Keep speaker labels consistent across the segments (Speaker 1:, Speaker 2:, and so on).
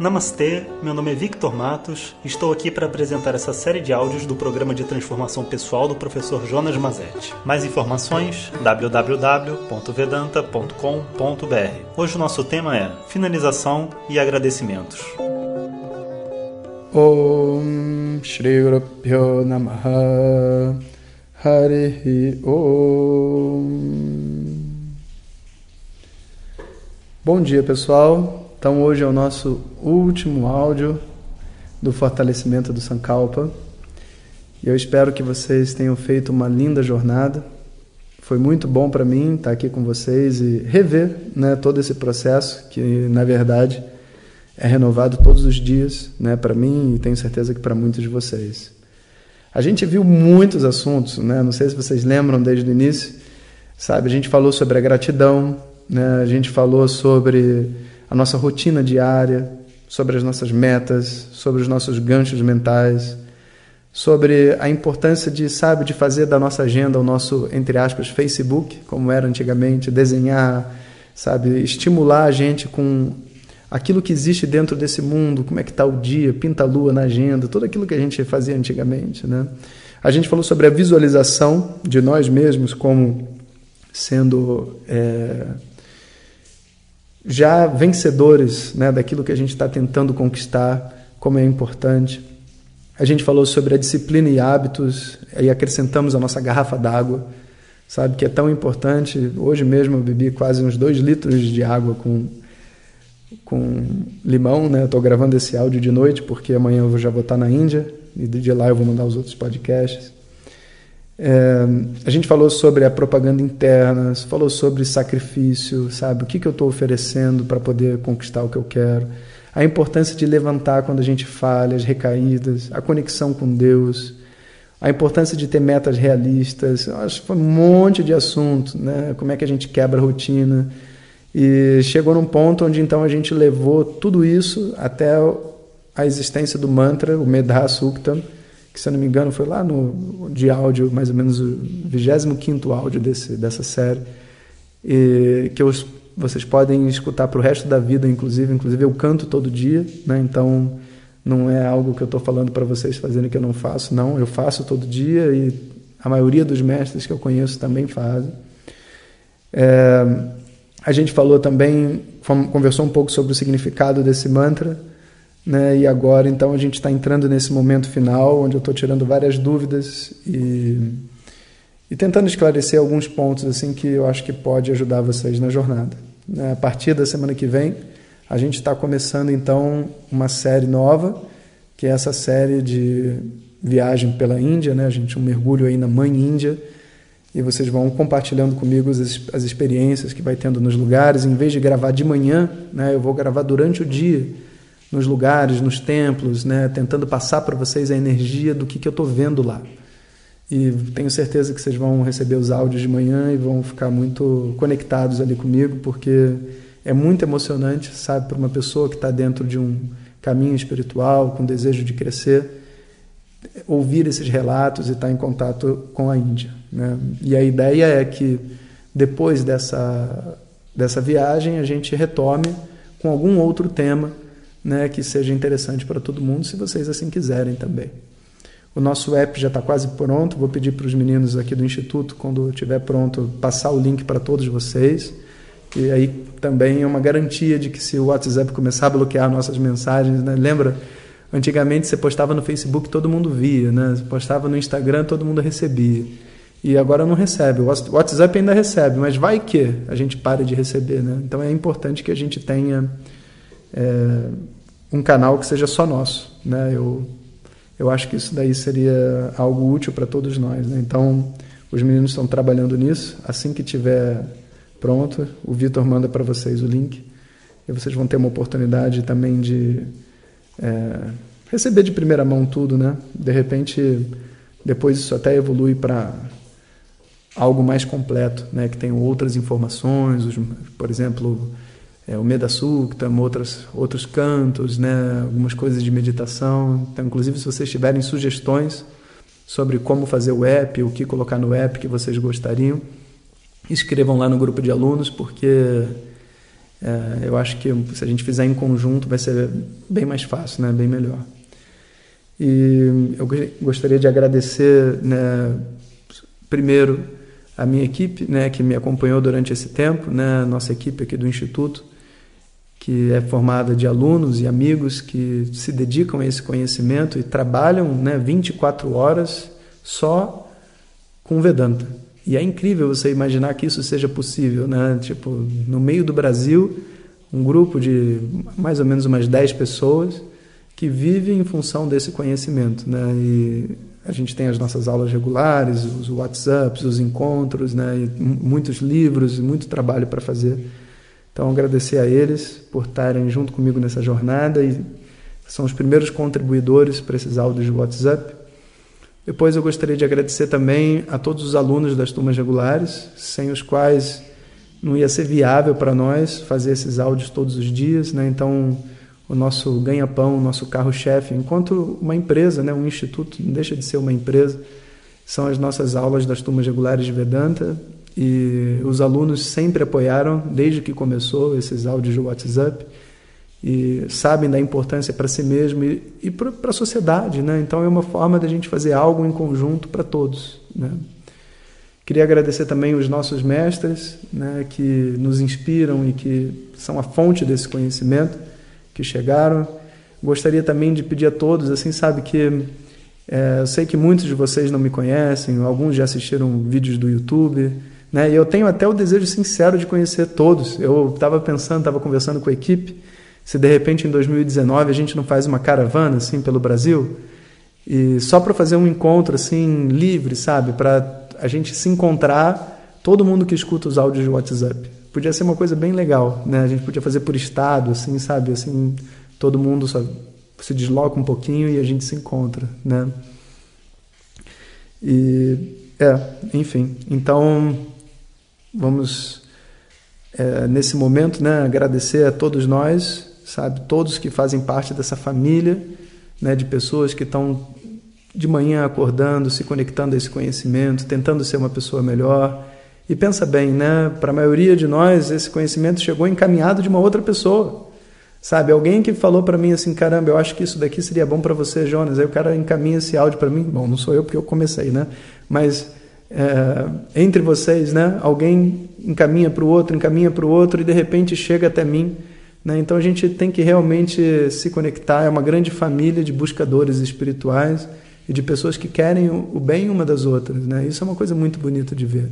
Speaker 1: Namastê, meu nome é Victor Matos e estou aqui para apresentar essa série de áudios do programa de transformação pessoal do professor Jonas Mazetti. Mais informações www.vedanta.com.br. Hoje o nosso tema é finalização e agradecimentos.
Speaker 2: Om Shri Namaha Harihi Om Bom dia pessoal, então hoje é o nosso último áudio do fortalecimento do Sankalpa e eu espero que vocês tenham feito uma linda jornada. Foi muito bom para mim estar aqui com vocês e rever né, todo esse processo que na verdade é renovado todos os dias né, para mim e tenho certeza que para muitos de vocês. A gente viu muitos assuntos, né? não sei se vocês lembram desde o início, sabe? A gente falou sobre a gratidão, né? A gente falou sobre a nossa rotina diária, sobre as nossas metas, sobre os nossos ganchos mentais, sobre a importância de, sabe, de fazer da nossa agenda o nosso, entre aspas, Facebook, como era antigamente, desenhar, sabe, estimular a gente com aquilo que existe dentro desse mundo, como é que está o dia, pinta a lua na agenda, tudo aquilo que a gente fazia antigamente, né? A gente falou sobre a visualização de nós mesmos como sendo é, já vencedores né, daquilo que a gente está tentando conquistar, como é importante. A gente falou sobre a disciplina e hábitos, e acrescentamos a nossa garrafa d'água, sabe, que é tão importante. Hoje mesmo eu bebi quase uns dois litros de água com, com limão, né? Estou gravando esse áudio de noite, porque amanhã eu já vou estar na Índia, e de lá eu vou mandar os outros podcasts. É, a gente falou sobre a propaganda interna, falou sobre sacrifício, sabe? O que, que eu estou oferecendo para poder conquistar o que eu quero. A importância de levantar quando a gente falha, as recaídas, a conexão com Deus, a importância de ter metas realistas. Acho que foi um monte de assunto, né? Como é que a gente quebra a rotina. E chegou num ponto onde então a gente levou tudo isso até a existência do mantra, o Medha Sukta, que se eu não me engano foi lá no de áudio, mais ou menos o 25 áudio desse, dessa série, e, que vocês podem escutar para o resto da vida, inclusive. Inclusive eu canto todo dia, né? então não é algo que eu estou falando para vocês fazerem que eu não faço, não. Eu faço todo dia e a maioria dos mestres que eu conheço também fazem. É, a gente falou também, conversou um pouco sobre o significado desse mantra né? E agora, então, a gente está entrando nesse momento final, onde eu estou tirando várias dúvidas e, e tentando esclarecer alguns pontos assim que eu acho que pode ajudar vocês na jornada. Né? A partir da semana que vem, a gente está começando então uma série nova, que é essa série de viagem pela Índia, né? A gente um mergulho aí na Mãe Índia e vocês vão compartilhando comigo as, as experiências que vai tendo nos lugares. Em vez de gravar de manhã, né? Eu vou gravar durante o dia nos lugares, nos templos, né, tentando passar para vocês a energia do que, que eu estou vendo lá. E tenho certeza que vocês vão receber os áudios de manhã e vão ficar muito conectados ali comigo, porque é muito emocionante, sabe, para uma pessoa que está dentro de um caminho espiritual, com desejo de crescer, ouvir esses relatos e estar tá em contato com a Índia. Né? E a ideia é que depois dessa, dessa viagem a gente retome com algum outro tema né, que seja interessante para todo mundo, se vocês assim quiserem também. O nosso app já está quase pronto. Vou pedir para os meninos aqui do Instituto, quando estiver pronto, passar o link para todos vocês. E aí também é uma garantia de que se o WhatsApp começar a bloquear nossas mensagens, né? lembra? Antigamente você postava no Facebook, todo mundo via, né? Você postava no Instagram, todo mundo recebia. E agora não recebe. O WhatsApp ainda recebe, mas vai que a gente pare de receber, né? Então é importante que a gente tenha é, um canal que seja só nosso. Né? Eu, eu acho que isso daí seria algo útil para todos nós. Né? Então, os meninos estão trabalhando nisso. Assim que tiver pronto, o Vitor manda para vocês o link e vocês vão ter uma oportunidade também de é, receber de primeira mão tudo, né? De repente, depois isso até evolui para algo mais completo, né? Que tem outras informações, os, por exemplo, é, o Meda Sukta, outras, outros cantos, né, algumas coisas de meditação. Então, inclusive, se vocês tiverem sugestões sobre como fazer o app, o que colocar no app que vocês gostariam, escrevam lá no grupo de alunos, porque É, eu acho que se a gente fizer em conjunto vai ser bem mais fácil, né? bem melhor. E eu gostaria de agradecer, né, primeiro, a minha equipe, né, que me acompanhou durante esse tempo, né, nossa equipe aqui do Instituto, que é formada de alunos e amigos que se dedicam a esse conhecimento e trabalham né, 24 horas só com Vedanta. E é incrível você imaginar que isso seja possível, né? Tipo, no meio do Brasil, um grupo de mais ou menos umas 10 pessoas que vive em função desse conhecimento, né? E a gente tem as nossas aulas regulares, os WhatsApps, os encontros, né? E muitos livros muito trabalho para fazer. Então, agradecer a eles por estarem junto comigo nessa jornada e são os primeiros contribuidores para esses áudios de WhatsApp. Depois eu gostaria de agradecer também a todos os alunos das turmas regulares, sem os quais não ia ser viável para nós fazer esses áudios todos os dias, né? Então, o nosso ganha-pão, o nosso carro-chefe, enquanto uma empresa, né, um instituto, não deixa de ser uma empresa, são as nossas aulas das turmas regulares de Vedanta e os alunos sempre apoiaram desde que começou esses áudios de WhatsApp e sabem da importância para si mesmo e, e para a sociedade, né? Então é uma forma da gente fazer algo em conjunto para todos, né? Queria agradecer também os nossos mestres, né, que nos inspiram e que são a fonte desse conhecimento que chegaram. Gostaria também de pedir a todos, assim, sabe que é, eu sei que muitos de vocês não me conhecem, alguns já assistiram vídeos do YouTube, né? E eu tenho até o desejo sincero de conhecer todos. Eu estava pensando, estava conversando com a equipe se de repente em 2019 a gente não faz uma caravana assim pelo Brasil e só para fazer um encontro assim livre, sabe, para a gente se encontrar, todo mundo que escuta os áudios de WhatsApp. Podia ser uma coisa bem legal, né? A gente podia fazer por estado, assim, sabe, assim, todo mundo só se desloca um pouquinho e a gente se encontra, né? E é, enfim, então vamos é, nesse momento, né, agradecer a todos nós sabe? Todos que fazem parte dessa família, né, de pessoas que estão de manhã acordando, se conectando a esse conhecimento, tentando ser uma pessoa melhor. E pensa bem, né? Para a maioria de nós, esse conhecimento chegou encaminhado de uma outra pessoa. Sabe, alguém que falou para mim assim, caramba, eu acho que isso daqui seria bom para você, Jonas. Aí o cara encaminha esse áudio para mim. Bom, não sou eu porque eu comecei, né? Mas é, entre vocês, né? Alguém encaminha para o outro, encaminha para o outro e de repente chega até mim né? Então a gente tem que realmente se conectar, é uma grande família de buscadores espirituais e de pessoas que querem o bem uma das outras. Né? Isso é uma coisa muito bonita de ver.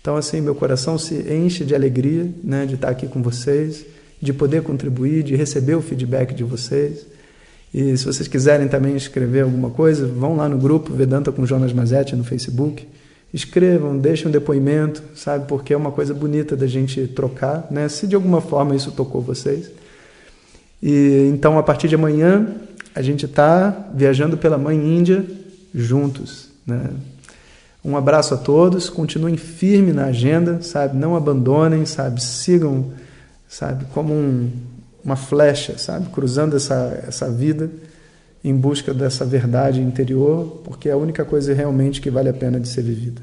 Speaker 2: Então, assim, meu coração se enche de alegria né, de estar aqui com vocês, de poder contribuir, de receber o feedback de vocês. E se vocês quiserem também escrever alguma coisa, vão lá no grupo Vedanta com Jonas Mazetti no Facebook escrevam, deixem um depoimento, sabe? Porque é uma coisa bonita da gente trocar, né? Se de alguma forma isso tocou vocês. E então a partir de amanhã a gente está viajando pela Mãe Índia juntos, né? Um abraço a todos, continuem firme na agenda, sabe? Não abandonem, sabe? Sigam, sabe? Como um, uma flecha, sabe? Cruzando essa essa vida em busca dessa verdade interior, porque é a única coisa realmente que vale a pena de ser vivida.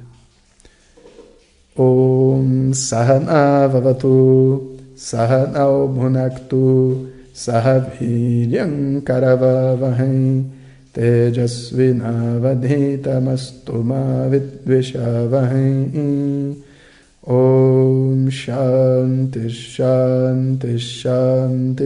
Speaker 2: Om Sahana Vavatu Sahanao Bhunaktu Sahaviryam Karavavahai Tejasvinavadhitamastu Vidvishavahai Om Shanti Shanti Shanti